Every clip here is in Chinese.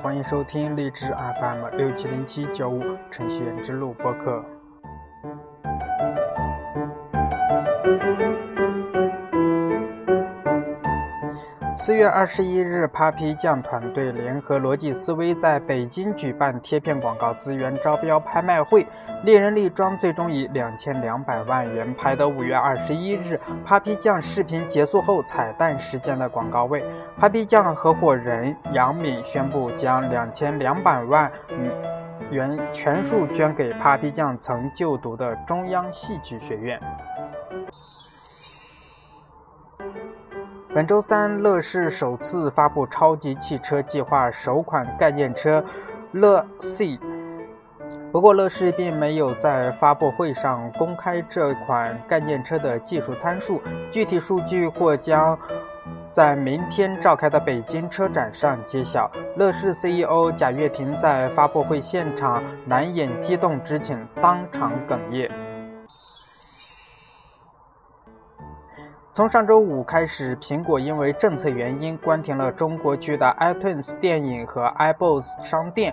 欢迎收听励志 FM 六七零七九五程序员之路播客。四月二十一日，Papi 酱团队联合逻辑思维在北京举办贴片广告资源招标拍卖会，猎人力庄最终以两千两百万元拍得五月二十一日 Papi 酱视频结束后彩蛋时间的广告位。Papi 酱合伙人杨敏宣布将两千两百万元全数捐给 Papi 酱曾就读的中央戏剧学院。本周三，乐视首次发布超级汽车计划首款概念车乐 C。不过，乐视并没有在发布会上公开这款概念车的技术参数，具体数据或将在明天召开的北京车展上揭晓。乐视 CEO 贾跃亭在发布会现场难掩激动之情，当场哽咽。从上周五开始，苹果因为政策原因关停了中国区的 iTunes 电影和 iBooks 商店。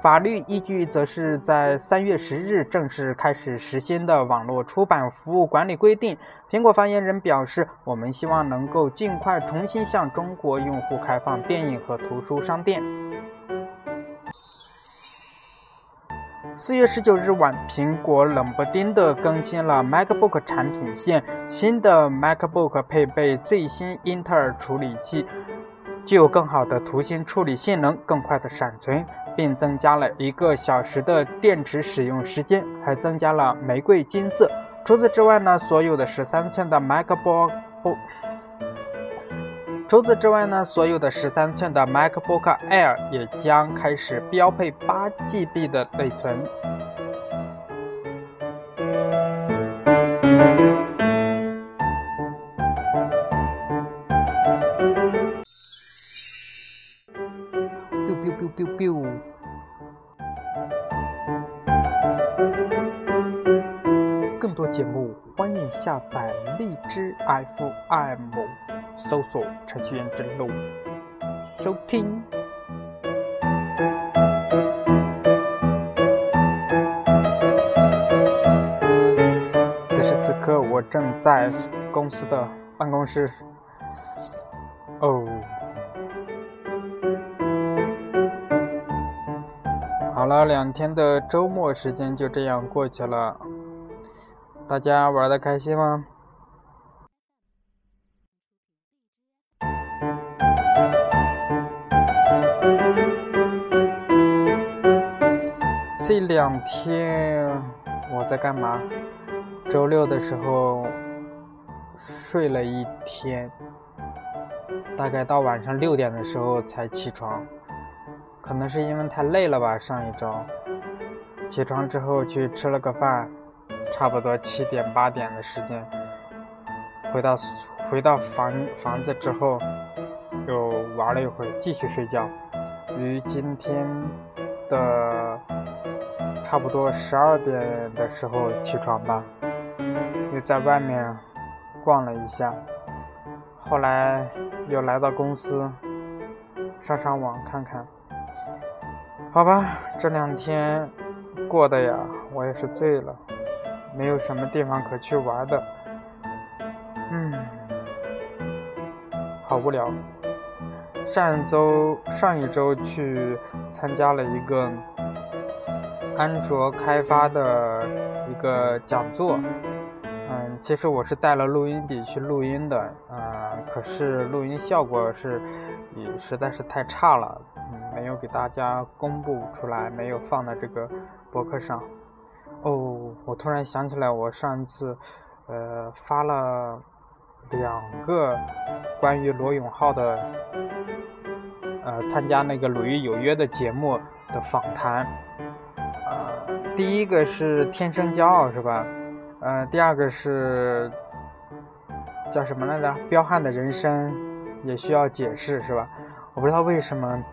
法律依据则是在三月十日正式开始实行的网络出版服务管理规定。苹果发言人表示：“我们希望能够尽快重新向中国用户开放电影和图书商店。”四月十九日晚，苹果冷不丁地更新了 MacBook 产品线。新的 MacBook 配备最新英特尔处理器，具有更好的图形处理性能、更快的闪存，并增加了一个小时的电池使用时间，还增加了玫瑰金色。除此之外呢，所有的十三寸的 MacBook。除此之外呢，所有的十三寸的 MacBook Air 也将开始标配八 GB 的内存。更多节目，欢迎下载荔枝 FM。搜索程序员之路，收听。此时此刻，我正在公司的办公室。哦，好了，两天的周末时间就这样过去了，大家玩的开心吗？这两天我在干嘛？周六的时候睡了一天，大概到晚上六点的时候才起床，可能是因为太累了吧。上一周起床之后去吃了个饭，差不多七点八点的时间，回到回到房房子之后又玩了一会儿，继续睡觉。于今天的。差不多十二点的时候起床吧，又在外面逛了一下，后来又来到公司上上网看看。好吧，这两天过的呀，我也是醉了，没有什么地方可去玩的，嗯，好无聊。上周上一周去参加了一个。安卓开发的一个讲座，嗯，其实我是带了录音笔去录音的，嗯，可是录音效果是也实在是太差了，嗯，没有给大家公布出来，没有放在这个博客上。哦，我突然想起来，我上一次，呃，发了两个关于罗永浩的，呃，参加那个《鲁豫有约》的节目的访谈。第一个是天生骄傲是吧？嗯，第二个是叫什么来着？彪悍的人生也需要解释是吧？我不知道为什么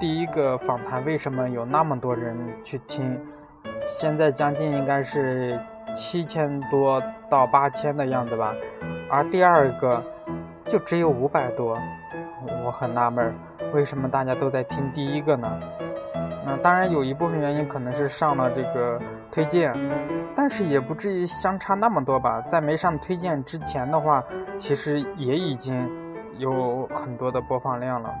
第一个访谈为什么有那么多人去听，现在将近应该是七千多到八千的样子吧，而第二个就只有五百多，我很纳闷，为什么大家都在听第一个呢？那当然有一部分原因可能是上了这个推荐，但是也不至于相差那么多吧。在没上推荐之前的话，其实也已经有很多的播放量了。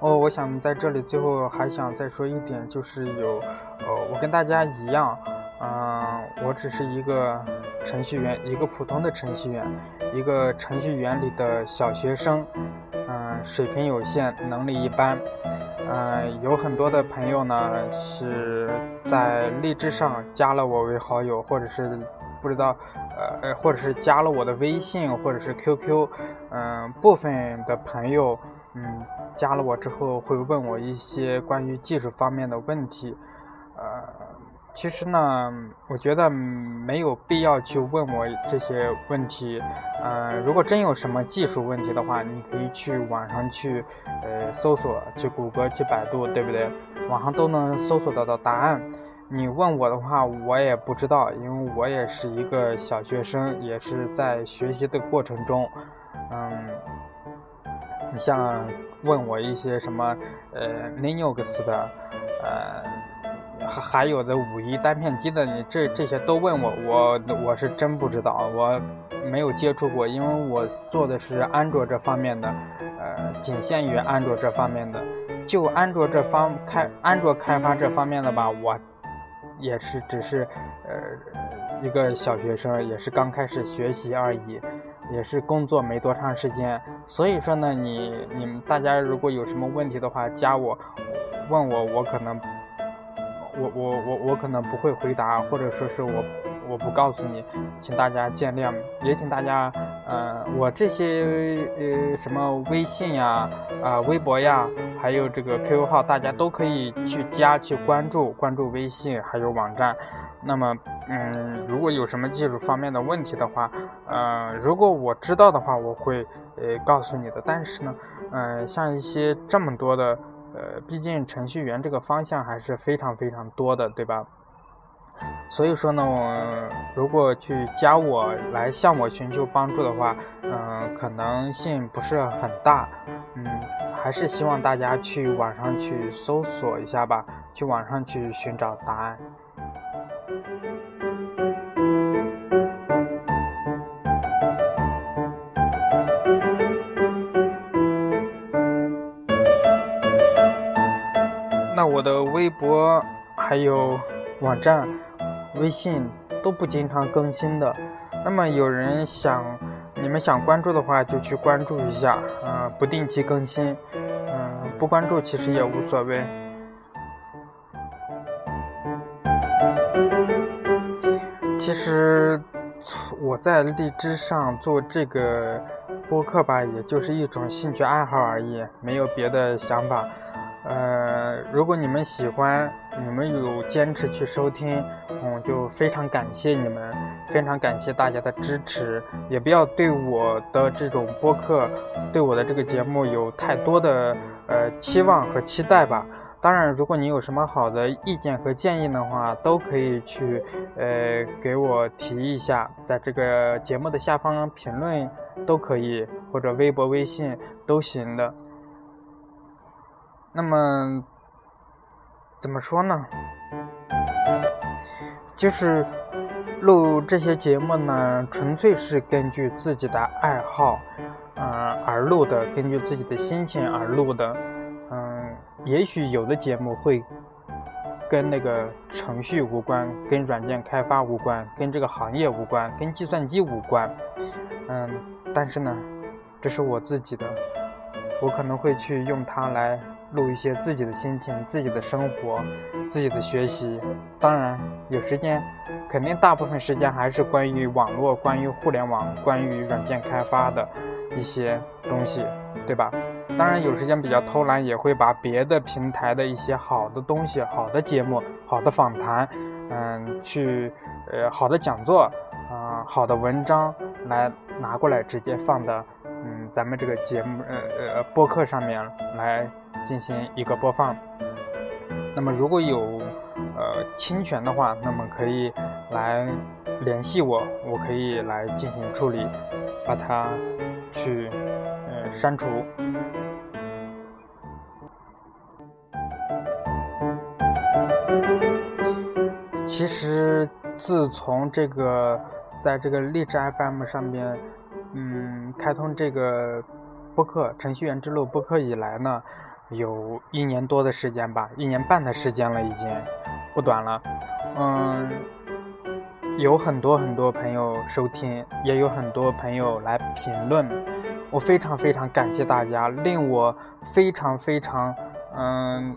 哦，我想在这里最后还想再说一点，就是有，呃，我跟大家一样，嗯，我只是一个程序员，一个普通的程序员，一个程序员里的小学生，嗯，水平有限，能力一般，嗯，有很多的朋友呢是在荔枝上加了我为好友，或者是不知道，呃，或者是加了我的微信，或者是 QQ，嗯，部分的朋友。嗯，加了我之后会问我一些关于技术方面的问题，呃，其实呢，我觉得没有必要去问我这些问题，呃，如果真有什么技术问题的话，你可以去网上去，呃，搜索，去谷歌，去百度，对不对？网上都能搜索得到答案。你问我的话，我也不知道，因为我也是一个小学生，也是在学习的过程中，嗯。你像问我一些什么呃 Linux 的，呃还还有的五一单片机的，你这这些都问我，我我是真不知道，我没有接触过，因为我做的是安卓这方面的，呃仅限于安卓这方面的，就安卓这方开安卓开发这方面的吧，我也是只是呃一个小学生，也是刚开始学习而已。也是工作没多长时间，所以说呢，你你们大家如果有什么问题的话，加我，问我，我可能，我我我我可能不会回答，或者说是我我不告诉你，请大家见谅，也请大家，呃，我这些呃什么微信呀，啊微博呀，还有这个 QQ 号，大家都可以去加去关注，关注微信还有网站。那么，嗯，如果有什么技术方面的问题的话，呃，如果我知道的话，我会呃告诉你的。但是呢，嗯，像一些这么多的，呃，毕竟程序员这个方向还是非常非常多的，对吧？所以说呢，我如果去加我来向我寻求帮助的话，嗯，可能性不是很大。嗯，还是希望大家去网上去搜索一下吧，去网上去寻找答案。的微博还有网站、微信都不经常更新的。那么有人想，你们想关注的话，就去关注一下，嗯，不定期更新，嗯，不关注其实也无所谓。其实我在荔枝上做这个播客吧，也就是一种兴趣爱好而已，没有别的想法。呃，如果你们喜欢，你们有坚持去收听，嗯，就非常感谢你们，非常感谢大家的支持。也不要对我的这种播客，对我的这个节目有太多的呃期望和期待吧。当然，如果你有什么好的意见和建议的话，都可以去呃给我提一下，在这个节目的下方评论都可以，或者微博、微信都行的。那么，怎么说呢？就是录这些节目呢，纯粹是根据自己的爱好，嗯而录的，根据自己的心情而录的。嗯，也许有的节目会跟那个程序无关，跟软件开发无关，跟这个行业无关，跟计算机无关。嗯，但是呢，这是我自己的，我可能会去用它来。录一些自己的心情、自己的生活、自己的学习，当然有时间，肯定大部分时间还是关于网络、关于互联网、关于软件开发的一些东西，对吧？当然有时间比较偷懒，也会把别的平台的一些好的东西、好的节目、好的访谈，嗯，去呃好的讲座，啊好的文章来拿过来直接放的，嗯咱们这个节目呃呃播客上面来。进行一个播放。那么如果有呃侵权的话，那么可以来联系我，我可以来进行处理，把它去呃删除。其实自从这个在这个荔枝 FM 上面，嗯，开通这个播客程序员之路播客以来呢，有一年多的时间吧，一年半的时间了，已经不短了。嗯，有很多很多朋友收听，也有很多朋友来评论，我非常非常感谢大家。令我非常非常嗯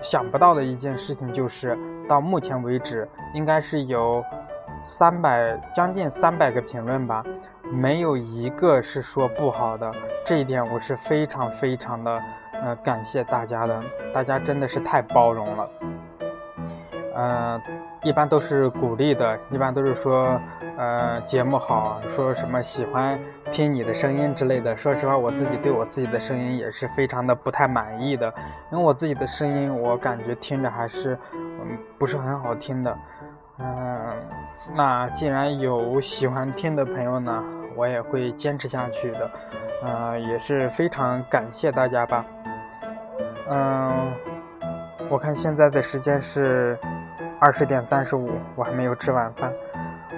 想不到的一件事情就是。到目前为止，应该是有三百将近三百个评论吧，没有一个是说不好的。这一点我是非常非常的呃感谢大家的，大家真的是太包容了。呃，一般都是鼓励的，一般都是说呃节目好，说什么喜欢听你的声音之类的。说实话，我自己对我自己的声音也是非常的不太满意的，因为我自己的声音我感觉听着还是。嗯，不是很好听的，嗯，那既然有喜欢听的朋友呢，我也会坚持下去的，嗯，也是非常感谢大家吧，嗯，我看现在的时间是二十点三十五，我还没有吃晚饭，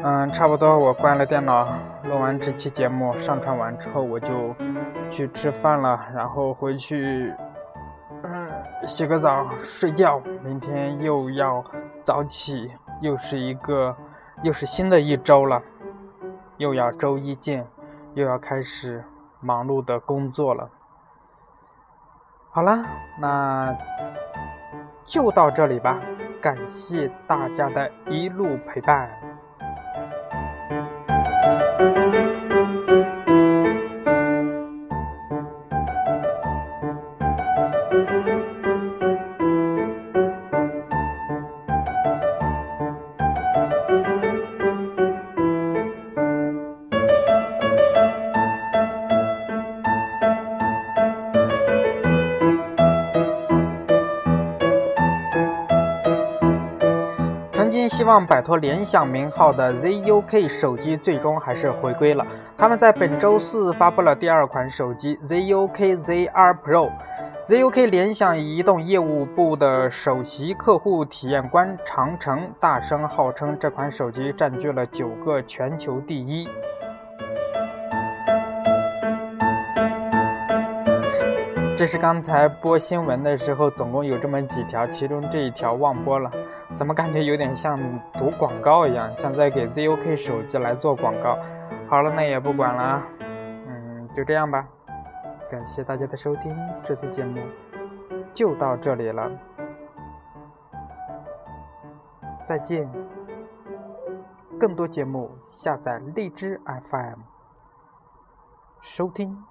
嗯，差不多我关了电脑，录完这期节目上传完之后，我就去吃饭了，然后回去。嗯洗个澡，睡觉，明天又要早起，又是一个，又是新的一周了，又要周一见，又要开始忙碌的工作了。好了，那就到这里吧，感谢大家的一路陪伴。望摆脱联想名号的 ZUK 手机最终还是回归了。他们在本周四发布了第二款手机 ZUK Z2 Pro。ZUK 联想移动业务部的首席客户体验官长城大声号称，这款手机占据了九个全球第一。这是刚才播新闻的时候，总共有这么几条，其中这一条忘播了。怎么感觉有点像读广告一样，像在给 ZUK 手机来做广告？好了，那也不管了，嗯，就这样吧。感谢大家的收听，这次节目就到这里了，再见。更多节目下载荔枝 FM 收听。